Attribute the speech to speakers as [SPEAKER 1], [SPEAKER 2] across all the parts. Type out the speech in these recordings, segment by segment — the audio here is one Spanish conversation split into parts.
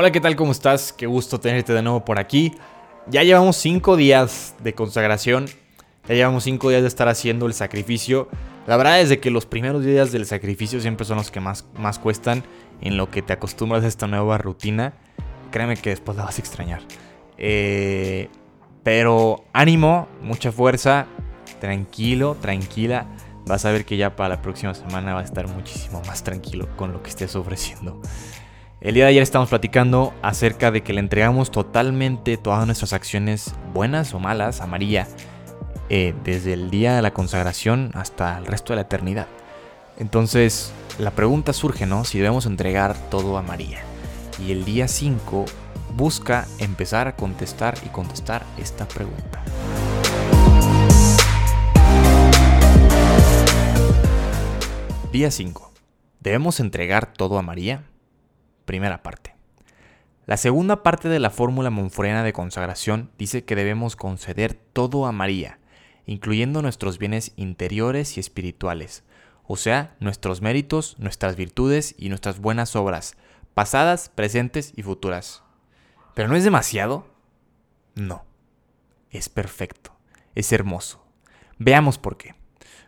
[SPEAKER 1] Hola, ¿qué tal? ¿Cómo estás? Qué gusto tenerte de nuevo por aquí. Ya llevamos cinco días de consagración. Ya llevamos cinco días de estar haciendo el sacrificio. La verdad es de que los primeros días del sacrificio siempre son los que más, más cuestan en lo que te acostumbras a esta nueva rutina. Créeme que después la vas a extrañar. Eh, pero ánimo, mucha fuerza, tranquilo, tranquila. Vas a ver que ya para la próxima semana va a estar muchísimo más tranquilo con lo que estés ofreciendo. El día de ayer estamos platicando acerca de que le entregamos totalmente todas nuestras acciones, buenas o malas, a María, eh, desde el día de la consagración hasta el resto de la eternidad. Entonces, la pregunta surge, ¿no? Si debemos entregar todo a María. Y el día 5 busca empezar a contestar y contestar esta pregunta. Día 5. ¿Debemos entregar todo a María? Primera parte. La segunda parte de la fórmula monforena de consagración dice que debemos conceder todo a María, incluyendo nuestros bienes interiores y espirituales, o sea, nuestros méritos, nuestras virtudes y nuestras buenas obras, pasadas, presentes y futuras. ¿Pero no es demasiado? No. Es perfecto. Es hermoso. Veamos por qué.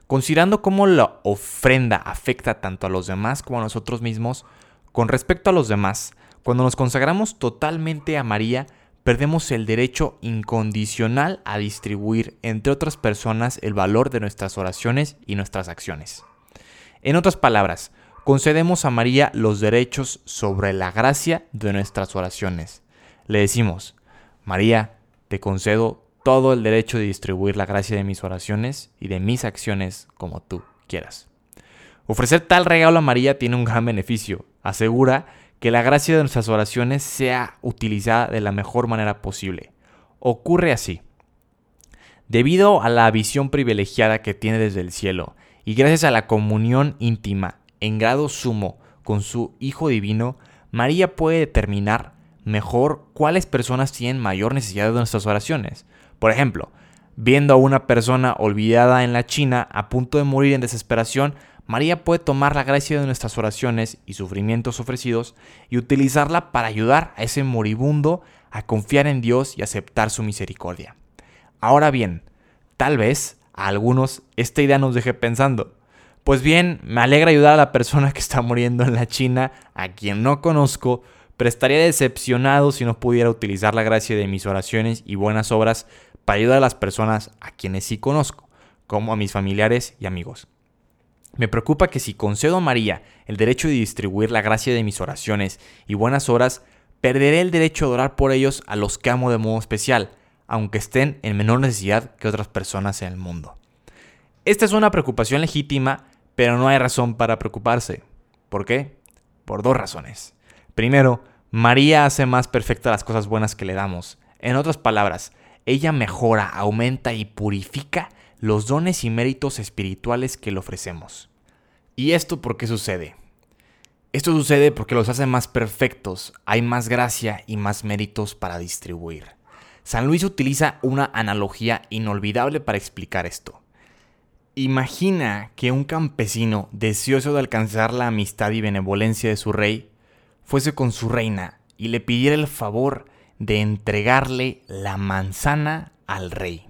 [SPEAKER 1] Considerando cómo la ofrenda afecta tanto a los demás como a nosotros mismos, con respecto a los demás, cuando nos consagramos totalmente a María, perdemos el derecho incondicional a distribuir entre otras personas el valor de nuestras oraciones y nuestras acciones. En otras palabras, concedemos a María los derechos sobre la gracia de nuestras oraciones. Le decimos, María, te concedo todo el derecho de distribuir la gracia de mis oraciones y de mis acciones como tú quieras. Ofrecer tal regalo a María tiene un gran beneficio. Asegura que la gracia de nuestras oraciones sea utilizada de la mejor manera posible. Ocurre así. Debido a la visión privilegiada que tiene desde el cielo y gracias a la comunión íntima en grado sumo con su Hijo Divino, María puede determinar mejor cuáles personas tienen mayor necesidad de nuestras oraciones. Por ejemplo, viendo a una persona olvidada en la China a punto de morir en desesperación, María puede tomar la gracia de nuestras oraciones y sufrimientos ofrecidos y utilizarla para ayudar a ese moribundo a confiar en Dios y aceptar su misericordia. Ahora bien, tal vez a algunos esta idea nos deje pensando, pues bien, me alegra ayudar a la persona que está muriendo en la China, a quien no conozco, pero estaría decepcionado si no pudiera utilizar la gracia de mis oraciones y buenas obras para ayudar a las personas a quienes sí conozco, como a mis familiares y amigos. Me preocupa que si concedo a María el derecho de distribuir la gracia de mis oraciones y buenas obras, perderé el derecho de orar por ellos a los que amo de modo especial, aunque estén en menor necesidad que otras personas en el mundo. Esta es una preocupación legítima, pero no hay razón para preocuparse. ¿Por qué? Por dos razones. Primero, María hace más perfectas las cosas buenas que le damos. En otras palabras, ella mejora, aumenta y purifica los dones y méritos espirituales que le ofrecemos. ¿Y esto por qué sucede? Esto sucede porque los hace más perfectos, hay más gracia y más méritos para distribuir. San Luis utiliza una analogía inolvidable para explicar esto. Imagina que un campesino, deseoso de alcanzar la amistad y benevolencia de su rey, fuese con su reina y le pidiera el favor de entregarle la manzana al rey.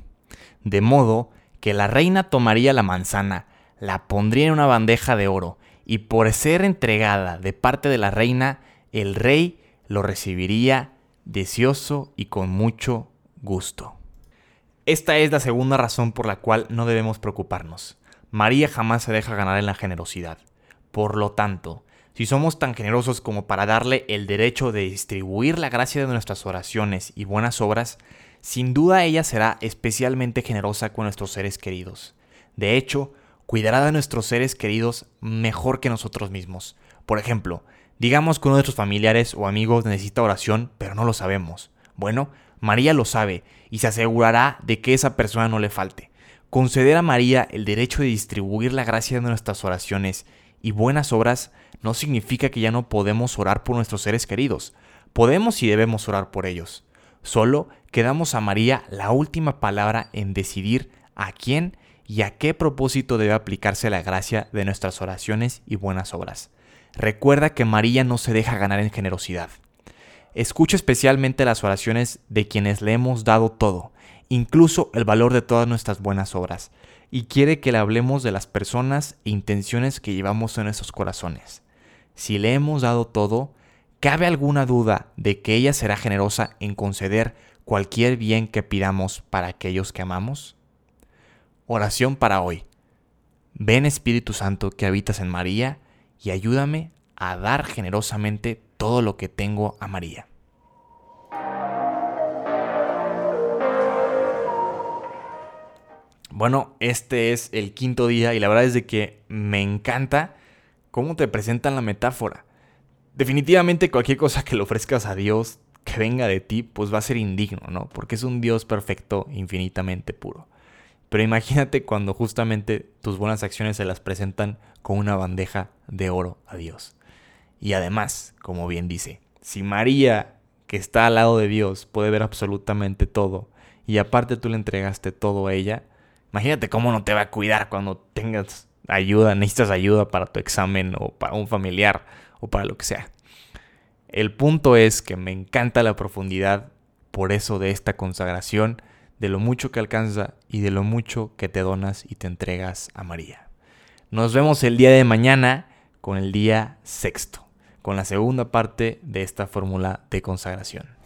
[SPEAKER 1] De modo que la reina tomaría la manzana, la pondría en una bandeja de oro, y por ser entregada de parte de la reina, el rey lo recibiría deseoso y con mucho gusto. Esta es la segunda razón por la cual no debemos preocuparnos. María jamás se deja ganar en la generosidad. Por lo tanto, si somos tan generosos como para darle el derecho de distribuir la gracia de nuestras oraciones y buenas obras, sin duda ella será especialmente generosa con nuestros seres queridos. De hecho, cuidará de nuestros seres queridos mejor que nosotros mismos. Por ejemplo, digamos que uno de nuestros familiares o amigos necesita oración, pero no lo sabemos. Bueno, María lo sabe y se asegurará de que esa persona no le falte. Conceder a María el derecho de distribuir la gracia de nuestras oraciones y buenas obras no significa que ya no podemos orar por nuestros seres queridos. Podemos y debemos orar por ellos. Solo quedamos a María la última palabra en decidir a quién y a qué propósito debe aplicarse la gracia de nuestras oraciones y buenas obras. Recuerda que María no se deja ganar en generosidad. Escucha especialmente las oraciones de quienes le hemos dado todo, incluso el valor de todas nuestras buenas obras, y quiere que le hablemos de las personas e intenciones que llevamos en nuestros corazones. Si le hemos dado todo, ¿cabe alguna duda de que ella será generosa en conceder cualquier bien que pidamos para aquellos que amamos? Oración para hoy. Ven Espíritu Santo que habitas en María y ayúdame a dar generosamente todo lo que tengo a María. Bueno, este es el quinto día y la verdad es de que me encanta cómo te presentan la metáfora. Definitivamente cualquier cosa que le ofrezcas a Dios que venga de ti, pues va a ser indigno, ¿no? Porque es un Dios perfecto, infinitamente puro. Pero imagínate cuando justamente tus buenas acciones se las presentan con una bandeja de oro a Dios. Y además, como bien dice, si María, que está al lado de Dios, puede ver absolutamente todo, y aparte tú le entregaste todo a ella, imagínate cómo no te va a cuidar cuando tengas ayuda, necesitas ayuda para tu examen o para un familiar o para lo que sea. El punto es que me encanta la profundidad por eso de esta consagración, de lo mucho que alcanza y de lo mucho que te donas y te entregas a María. Nos vemos el día de mañana con el día sexto con la segunda parte de esta fórmula de consagración.